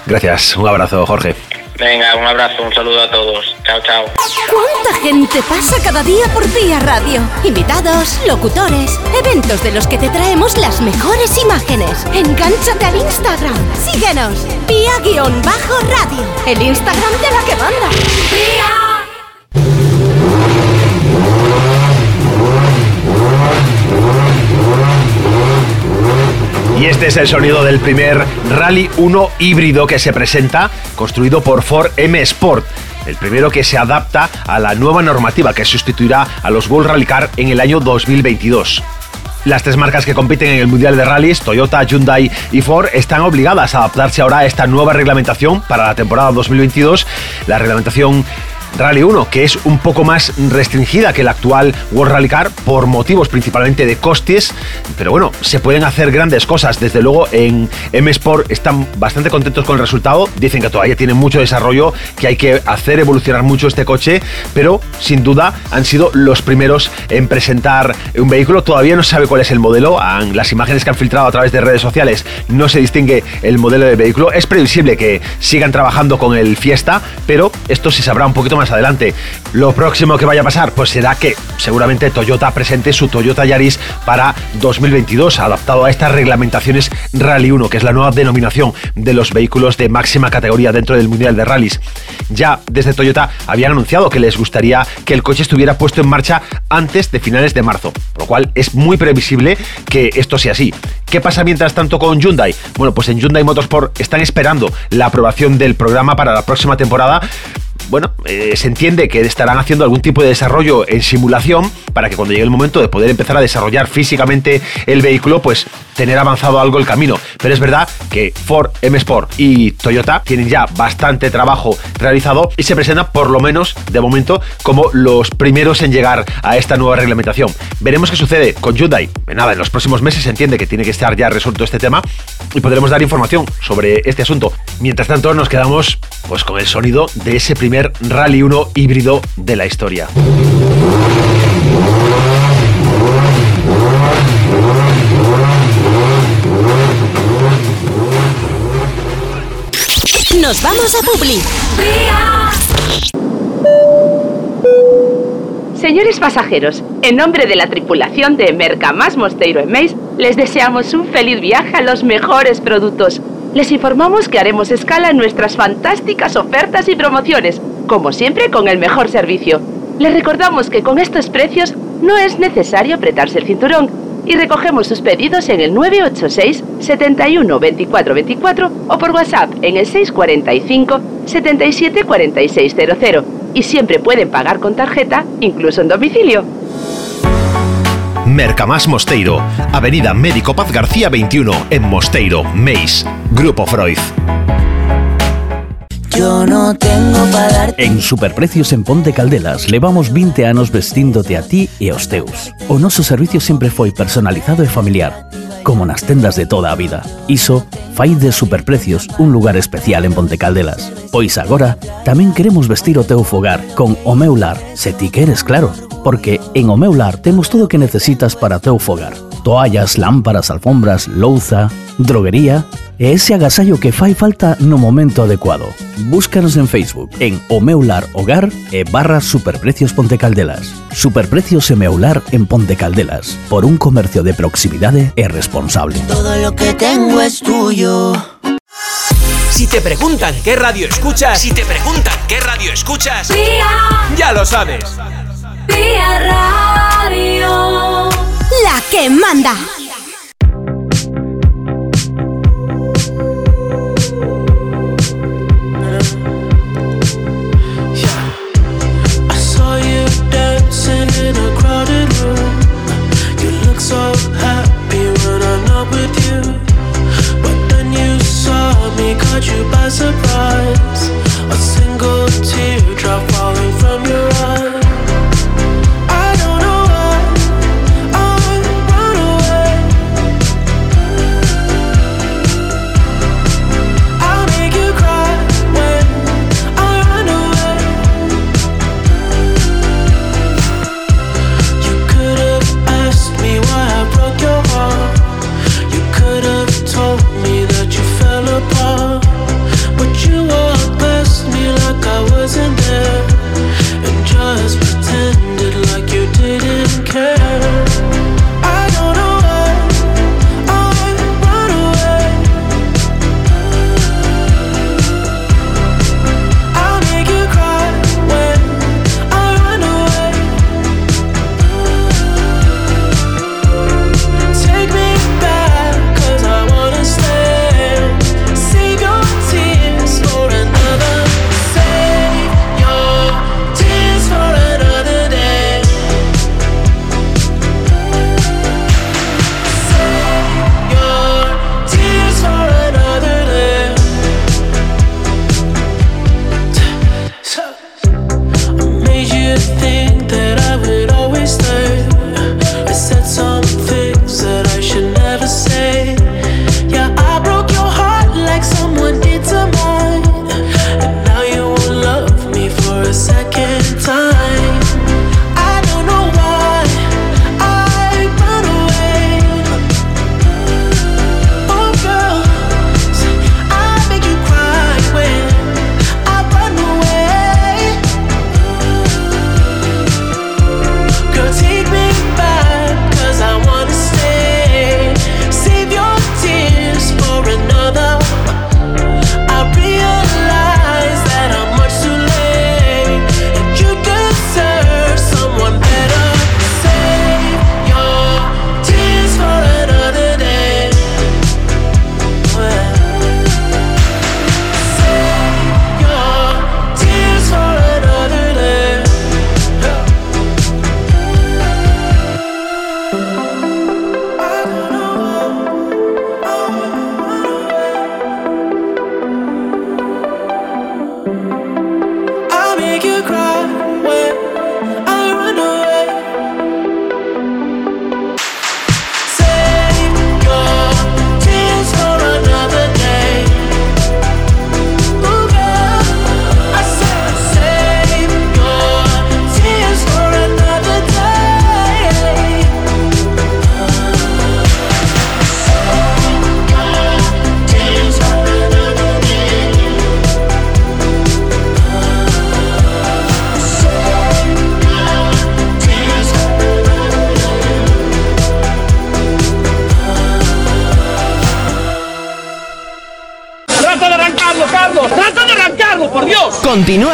Gracias, un abrazo Jorge. Venga, un abrazo, un saludo a todos. Chao, chao. ¿Cuánta gente pasa cada día por Vía Radio? Invitados, locutores, eventos de los que te traemos las mejores imágenes. Engánchate al Instagram. Síguenos. Vía-radio. El Instagram de la que manda. Vía. Y este es el sonido del primer Rally 1 híbrido que se presenta, construido por Ford M Sport. El primero que se adapta a la nueva normativa que sustituirá a los World Rally Car en el año 2022. Las tres marcas que compiten en el Mundial de Rallys, Toyota, Hyundai y Ford, están obligadas a adaptarse ahora a esta nueva reglamentación para la temporada 2022. La reglamentación Rally 1, que es un poco más restringida que el actual World Rally Car por motivos principalmente de costes, pero bueno, se pueden hacer grandes cosas. Desde luego en M Sport están bastante contentos con el resultado, dicen que todavía tiene mucho desarrollo, que hay que hacer evolucionar mucho este coche, pero sin duda han sido los primeros en presentar un vehículo, todavía no se sabe cuál es el modelo, las imágenes que han filtrado a través de redes sociales no se distingue el modelo del vehículo, es previsible que sigan trabajando con el Fiesta, pero esto se sabrá un poquito más más adelante. Lo próximo que vaya a pasar, pues será que seguramente Toyota presente su Toyota Yaris para 2022, adaptado a estas reglamentaciones Rally 1, que es la nueva denominación de los vehículos de máxima categoría dentro del Mundial de Rallys. Ya desde Toyota habían anunciado que les gustaría que el coche estuviera puesto en marcha antes de finales de marzo, por lo cual es muy previsible que esto sea así. ¿Qué pasa mientras tanto con Hyundai? Bueno, pues en Hyundai Motorsport están esperando la aprobación del programa para la próxima temporada bueno, eh, se entiende que estarán haciendo algún tipo de desarrollo en simulación para que cuando llegue el momento de poder empezar a desarrollar físicamente el vehículo, pues tener avanzado algo el camino. Pero es verdad que Ford M Sport y Toyota tienen ya bastante trabajo realizado y se presentan por lo menos de momento como los primeros en llegar a esta nueva reglamentación. Veremos qué sucede con Hyundai. Nada, en los próximos meses se entiende que tiene que estar ya resuelto este tema y podremos dar información sobre este asunto. Mientras tanto, nos quedamos pues con el sonido de ese primer Rally 1 híbrido de la historia. Nos vamos a Publi. Señores pasajeros, en nombre de la tripulación de Mercamás Mosteiro en Meis, les deseamos un feliz viaje a los mejores productos. Les informamos que haremos escala en nuestras fantásticas ofertas y promociones, como siempre con el mejor servicio. Les recordamos que con estos precios no es necesario apretarse el cinturón y recogemos sus pedidos en el 986 71 24 24 o por WhatsApp en el 645 77 4600 y siempre pueden pagar con tarjeta, incluso en domicilio. Mercamás Mosteiro, Avenida Médico Paz García 21, en Mosteiro, Meis, Grupo Freud. Yo no tengo para En Superprecios en Ponte Caldelas levamos 20 anos vestíndote a ti e aos teus. O noso servicio sempre foi personalizado e familiar, como nas tendas de toda a vida. Iso fai de Superprecios un lugar especial en Ponte Caldelas. Pois agora tamén queremos vestir o teu fogar con o meu lar, se ti queres, claro, porque en o meu lar temos todo o que necesitas para teu fogar. Toallas, lámparas, alfombras, louza, droguería e ese agasallo que fai falta no momento adecuado. Búscanos en Facebook en O Meu Lar Hogar e barra Superprecios Pontecaldelas. Superprecios e Meu Lar en Pontecaldelas, por un comercio de proximidade e responsable. Todo lo que tengo es tuyo. Si te preguntan qué radio escuchas, si te preguntan qué radio escuchas, ya lo sabes. Radio. La que manda. you by surprise. A single teardrop falling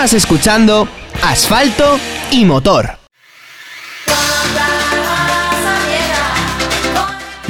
Continúas escuchando Asfalto y Motor.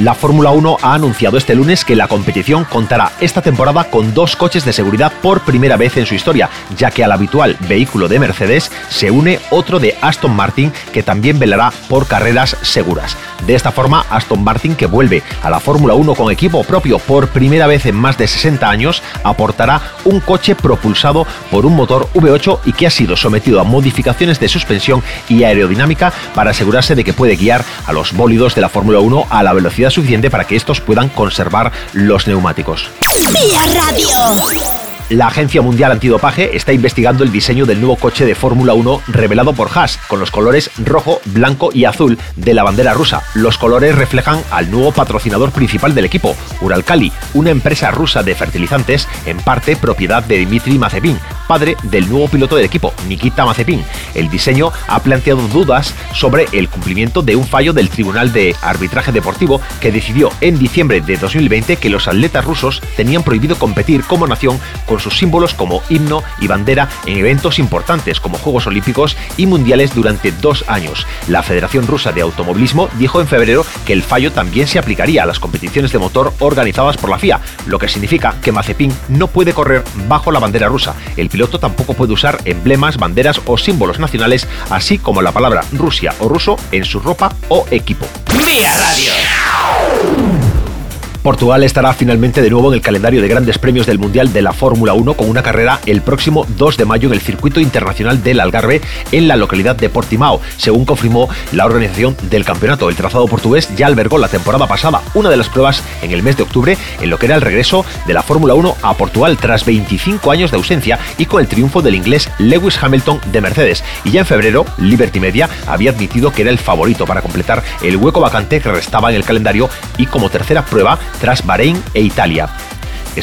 La Fórmula 1 ha anunciado este lunes que la competición contará esta temporada con dos coches de seguridad por primera vez en su historia, ya que al habitual vehículo de Mercedes se une otro de Aston Martin que también velará por carreras seguras. De esta forma, Aston Martin, que vuelve a la Fórmula 1 con equipo propio por primera vez en más de 60 años, aportará un coche propulsado por un motor V8 y que ha sido sometido a modificaciones de suspensión y aerodinámica para asegurarse de que puede guiar a los bólidos de la Fórmula 1 a la velocidad suficiente para que estos puedan conservar los neumáticos. Vía Radio. La Agencia Mundial Antidopaje está investigando el diseño del nuevo coche de Fórmula 1 revelado por Haas, con los colores rojo, blanco y azul de la bandera rusa. Los colores reflejan al nuevo patrocinador principal del equipo, Uralkali, una empresa rusa de fertilizantes, en parte propiedad de Dmitry Mazepin, padre del nuevo piloto del equipo, Nikita Mazepin. El diseño ha planteado dudas sobre el cumplimiento de un fallo del Tribunal de Arbitraje Deportivo que decidió en diciembre de 2020 que los atletas rusos tenían prohibido competir como nación con sus símbolos como himno y bandera en eventos importantes como Juegos Olímpicos y Mundiales durante dos años. La Federación Rusa de Automovilismo dijo en febrero que el fallo también se aplicaría a las competiciones de motor organizadas por la FIA, lo que significa que Mazepin no puede correr bajo la bandera rusa. El piloto tampoco puede usar emblemas, banderas o símbolos nacionales, así como la palabra Rusia o ruso en su ropa o equipo. Vía Radio. Portugal estará finalmente de nuevo en el calendario de grandes premios del Mundial de la Fórmula 1 con una carrera el próximo 2 de mayo en el circuito internacional del Algarve en la localidad de Portimao, según confirmó la organización del campeonato. El trazado portugués ya albergó la temporada pasada una de las pruebas en el mes de octubre en lo que era el regreso de la Fórmula 1 a Portugal tras 25 años de ausencia y con el triunfo del inglés Lewis Hamilton de Mercedes. Y ya en febrero, Liberty Media había admitido que era el favorito para completar el hueco vacante que restaba en el calendario y como tercera prueba tras Bahrein e Italia.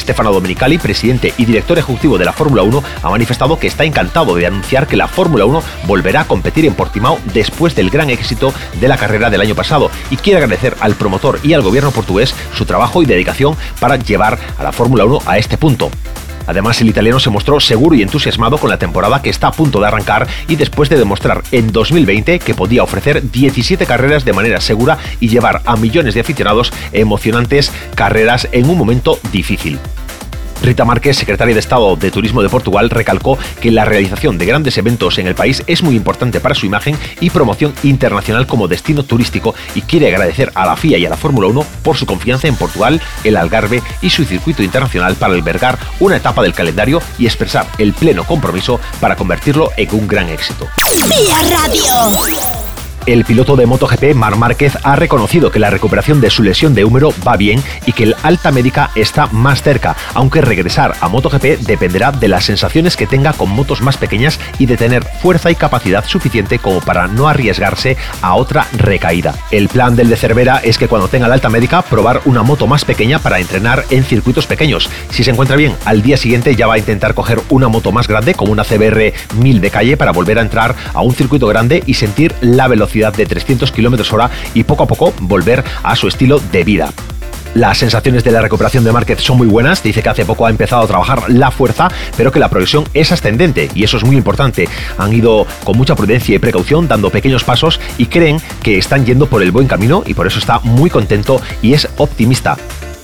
Stefano Domenicali, presidente y director ejecutivo de la Fórmula 1, ha manifestado que está encantado de anunciar que la Fórmula 1 volverá a competir en Portimao después del gran éxito de la carrera del año pasado y quiere agradecer al promotor y al gobierno portugués su trabajo y dedicación para llevar a la Fórmula 1 a este punto. Además, el italiano se mostró seguro y entusiasmado con la temporada que está a punto de arrancar y después de demostrar en 2020 que podía ofrecer 17 carreras de manera segura y llevar a millones de aficionados emocionantes carreras en un momento difícil. Rita Márquez, secretaria de Estado de Turismo de Portugal, recalcó que la realización de grandes eventos en el país es muy importante para su imagen y promoción internacional como destino turístico y quiere agradecer a la FIA y a la Fórmula 1 por su confianza en Portugal, el Algarve y su circuito internacional para albergar una etapa del calendario y expresar el pleno compromiso para convertirlo en un gran éxito. Vía Radio. El piloto de MotoGP, Mar Márquez, ha reconocido que la recuperación de su lesión de húmero va bien y que el alta médica está más cerca, aunque regresar a MotoGP dependerá de las sensaciones que tenga con motos más pequeñas y de tener fuerza y capacidad suficiente como para no arriesgarse a otra recaída. El plan del de Cervera es que cuando tenga la alta médica probar una moto más pequeña para entrenar en circuitos pequeños. Si se encuentra bien, al día siguiente ya va a intentar coger una moto más grande como una CBR 1000 de calle para volver a entrar a un circuito grande y sentir la velocidad de 300 km hora y poco a poco volver a su estilo de vida. Las sensaciones de la recuperación de Márquez son muy buenas, dice que hace poco ha empezado a trabajar la fuerza, pero que la progresión es ascendente y eso es muy importante. Han ido con mucha prudencia y precaución dando pequeños pasos y creen que están yendo por el buen camino y por eso está muy contento y es optimista.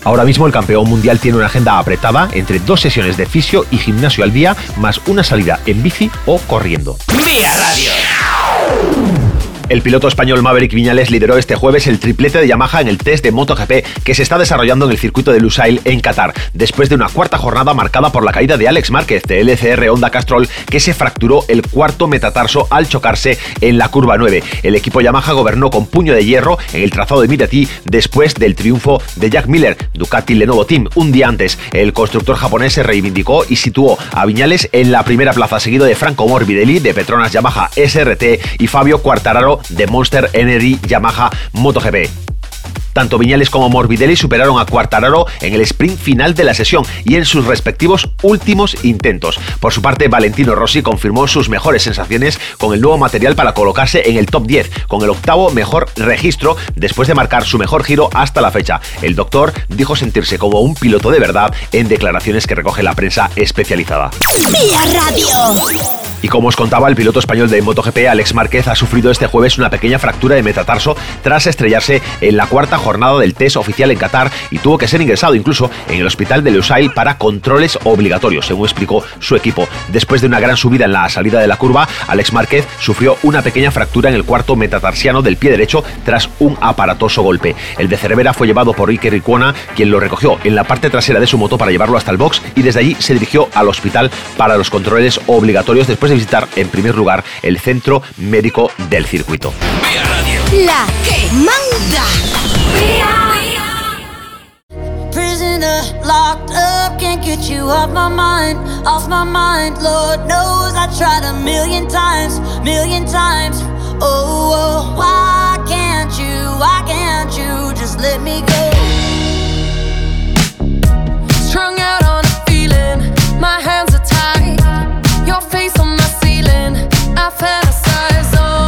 Ahora mismo el campeón mundial tiene una agenda apretada entre dos sesiones de fisio y gimnasio al día, más una salida en bici o corriendo. Vía Radio. El piloto español Maverick Viñales lideró este jueves el triplete de Yamaha en el test de MotoGP que se está desarrollando en el circuito de Lusail en Qatar, después de una cuarta jornada marcada por la caída de Alex Márquez de LCR Honda Castrol, que se fracturó el cuarto metatarso al chocarse en la curva 9. El equipo Yamaha gobernó con puño de hierro en el trazado de Mirati después del triunfo de Jack Miller, Ducati Lenovo Team. Un día antes, el constructor japonés se reivindicó y situó a Viñales en la primera plaza, seguido de Franco Morbidelli de Petronas Yamaha SRT y Fabio Quartararo de Monster Energy Yamaha MotoGP. Tanto Viñales como Morbidelli superaron a Quartararo en el sprint final de la sesión y en sus respectivos últimos intentos. Por su parte, Valentino Rossi confirmó sus mejores sensaciones con el nuevo material para colocarse en el top 10, con el octavo mejor registro después de marcar su mejor giro hasta la fecha. El doctor dijo sentirse como un piloto de verdad en declaraciones que recoge la prensa especializada. Radio. Y como os contaba, el piloto español de MotoGP, Alex Márquez, ha sufrido este jueves una pequeña fractura de metatarso tras estrellarse en la cuarta jornada del test oficial en Qatar y tuvo que ser ingresado incluso en el hospital de Lusail para controles obligatorios, según explicó su equipo. Después de una gran subida en la salida de la curva, Alex Márquez sufrió una pequeña fractura en el cuarto metatarsiano del pie derecho tras un aparatoso golpe. El de Cervera fue llevado por Iker Ricuona, quien lo recogió en la parte trasera de su moto para llevarlo hasta el box y desde allí se dirigió al hospital para los controles obligatorios después visitar en primer lugar el centro médico del circuito. La que manda. Prisoner locked up, can't get you off my mind, off my mind. Lord knows I tried a million times, million times. Oh, oh why can't you, why can't you just let me go? Strung out on a feeling, my hands are. Your face on my ceiling, I fantasize. Oh,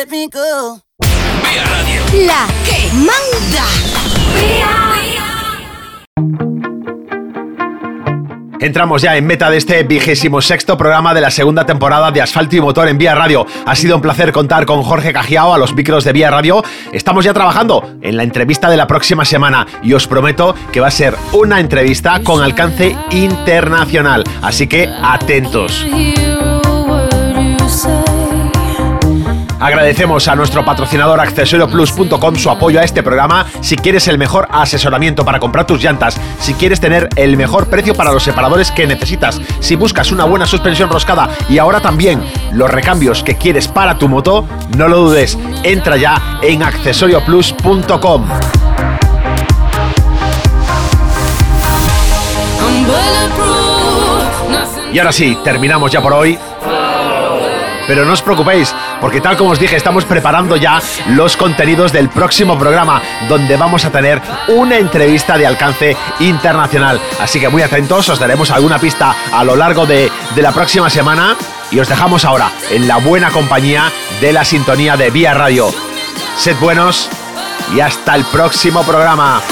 let me go? La que manda. Entramos ya en meta de este vigésimo sexto programa de la segunda temporada de Asfalto y Motor en Vía Radio. Ha sido un placer contar con Jorge Cajiao a los micros de Vía Radio. Estamos ya trabajando en la entrevista de la próxima semana y os prometo que va a ser una entrevista con alcance internacional. Así que atentos. Agradecemos a nuestro patrocinador accesorioplus.com su apoyo a este programa. Si quieres el mejor asesoramiento para comprar tus llantas, si quieres tener el mejor precio para los separadores que necesitas, si buscas una buena suspensión roscada y ahora también los recambios que quieres para tu moto, no lo dudes, entra ya en accesorioplus.com. Y ahora sí, terminamos ya por hoy. Pero no os preocupéis, porque tal como os dije, estamos preparando ya los contenidos del próximo programa, donde vamos a tener una entrevista de alcance internacional. Así que muy atentos, os daremos alguna pista a lo largo de, de la próxima semana. y os dejamos ahora en la buena compañía de la sintonía de Vía Radio. Sed buenos y hasta el próximo programa.